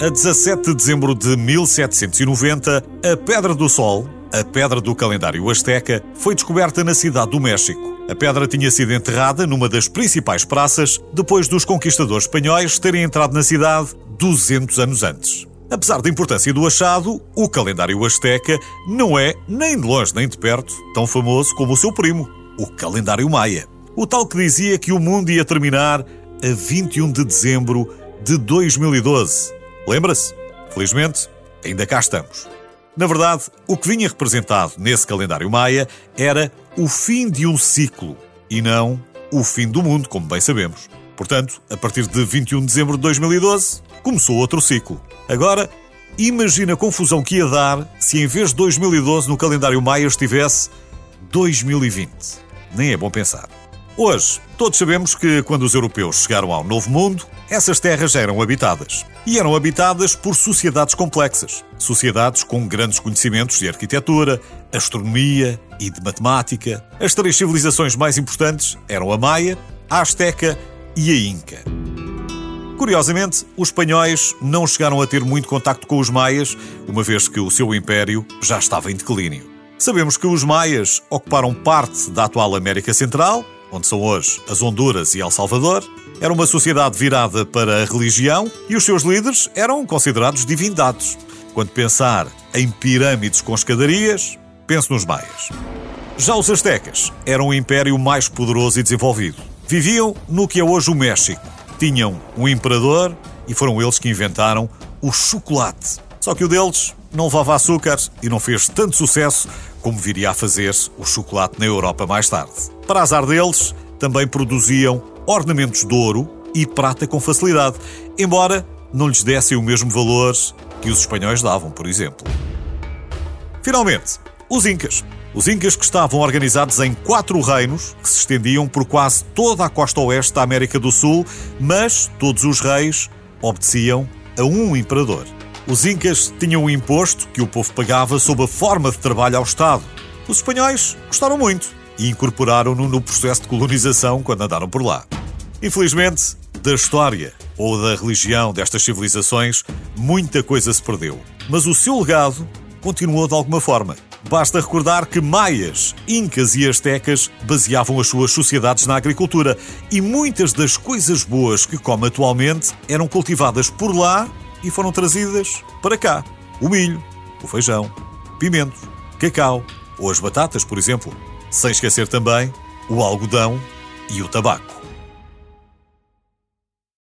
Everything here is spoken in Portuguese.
A 17 de dezembro de 1790, a Pedra do Sol, a pedra do calendário asteca, foi descoberta na cidade do México. A pedra tinha sido enterrada numa das principais praças depois dos conquistadores espanhóis terem entrado na cidade 200 anos antes. Apesar da importância do achado, o calendário asteca não é, nem de longe nem de perto, tão famoso como o seu primo, o calendário maia. O tal que dizia que o mundo ia terminar a 21 de dezembro de 2012 Lembra-se? Felizmente, ainda cá estamos. Na verdade, o que vinha representado nesse calendário maia era o fim de um ciclo e não o fim do mundo, como bem sabemos. Portanto, a partir de 21 de dezembro de 2012, começou outro ciclo. Agora, imagina a confusão que ia dar se em vez de 2012 no calendário maia estivesse 2020. Nem é bom pensar. Hoje, todos sabemos que quando os europeus chegaram ao Novo Mundo, essas terras eram habitadas. E eram habitadas por sociedades complexas. Sociedades com grandes conhecimentos de arquitetura, astronomia e de matemática. As três civilizações mais importantes eram a Maia, a Azteca e a Inca. Curiosamente, os espanhóis não chegaram a ter muito contacto com os maias, uma vez que o seu império já estava em declínio. Sabemos que os maias ocuparam parte da atual América Central onde são hoje as Honduras e El Salvador, era uma sociedade virada para a religião e os seus líderes eram considerados divindades. Quando pensar em pirâmides com escadarias, pense nos maias. Já os astecas eram o império mais poderoso e desenvolvido. Viviam no que é hoje o México. Tinham um imperador e foram eles que inventaram o chocolate. Só que o deles não levava açúcar e não fez tanto sucesso como viria a fazer o chocolate na Europa mais tarde. Para azar deles, também produziam ornamentos de ouro e prata com facilidade, embora não lhes dessem o mesmo valor que os espanhóis davam, por exemplo. Finalmente, os Incas. Os Incas que estavam organizados em quatro reinos que se estendiam por quase toda a costa oeste da América do Sul, mas todos os reis obedeciam a um imperador. Os incas tinham um imposto que o povo pagava sob a forma de trabalho ao Estado. Os espanhóis gostaram muito e incorporaram-no no processo de colonização quando andaram por lá. Infelizmente, da história ou da religião destas civilizações, muita coisa se perdeu. Mas o seu legado continuou de alguma forma. Basta recordar que maias, incas e astecas baseavam as suas sociedades na agricultura e muitas das coisas boas que come atualmente eram cultivadas por lá e foram trazidas para cá. O milho, o feijão, pimento, cacau ou as batatas, por exemplo. Sem esquecer também o algodão e o tabaco.